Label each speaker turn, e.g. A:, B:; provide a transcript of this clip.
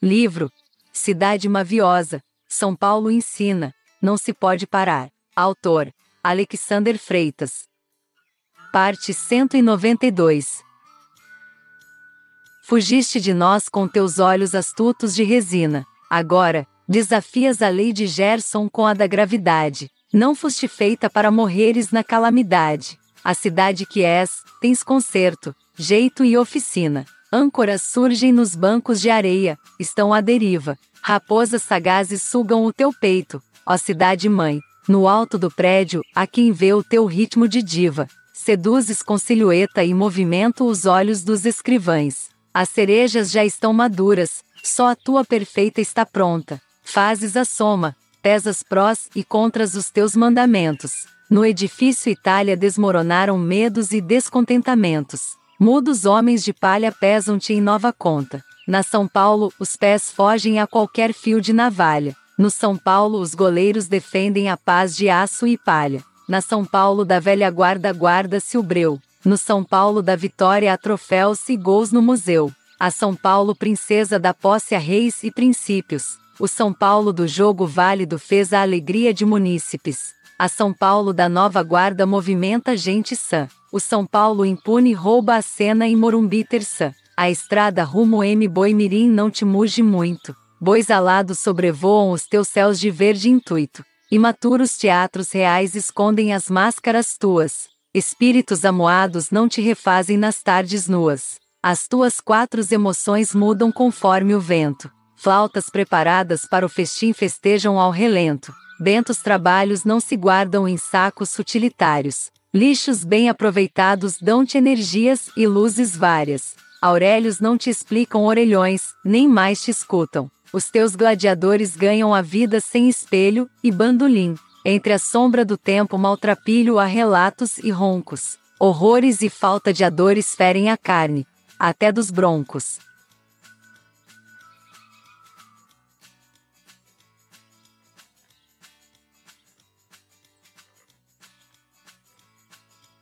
A: Livro Cidade Maviosa, São Paulo ensina, não se pode parar. Autor Alexander Freitas. Parte 192 Fugiste de nós com teus olhos astutos de resina. Agora, desafias a lei de Gerson com a da gravidade. Não foste feita para morreres na calamidade. A cidade que és, tens conserto, jeito e oficina. Âncoras surgem nos bancos de areia, estão à deriva. Raposas sagazes sugam o teu peito, ó cidade mãe. No alto do prédio, há quem vê o teu ritmo de diva. Seduzes com silhueta e movimento os olhos dos escrivães. As cerejas já estão maduras, só a tua perfeita está pronta. Fazes a soma, pesas prós e contras os teus mandamentos. No edifício Itália desmoronaram medos e descontentamentos. Mudos homens de palha pesam-te em nova conta. Na São Paulo, os pés fogem a qualquer fio de navalha. No São Paulo, os goleiros defendem a paz de aço e palha. Na São Paulo da velha guarda guarda-se o breu. No São Paulo da vitória há troféus e gols no museu. A São Paulo princesa da posse a reis e princípios. O São Paulo do jogo válido fez a alegria de munícipes. A São Paulo da nova guarda movimenta gente sã. O São Paulo impune rouba a cena em Morumbi terça. A estrada rumo M Boi Mirim não te muge muito. Bois alados sobrevoam os teus céus de verde intuito. Imaturos teatros reais escondem as máscaras tuas. Espíritos amuados não te refazem nas tardes nuas. As tuas quatro emoções mudam conforme o vento. Flautas preparadas para o festim festejam ao relento. Bentos trabalhos não se guardam em sacos utilitários. Lixos bem aproveitados dão-te energias e luzes várias. Aurélios não te explicam orelhões, nem mais te escutam. Os teus gladiadores ganham a vida sem espelho e bandolim. Entre a sombra do tempo maltrapilho há relatos e roncos. Horrores e falta de adores ferem a carne, até dos broncos.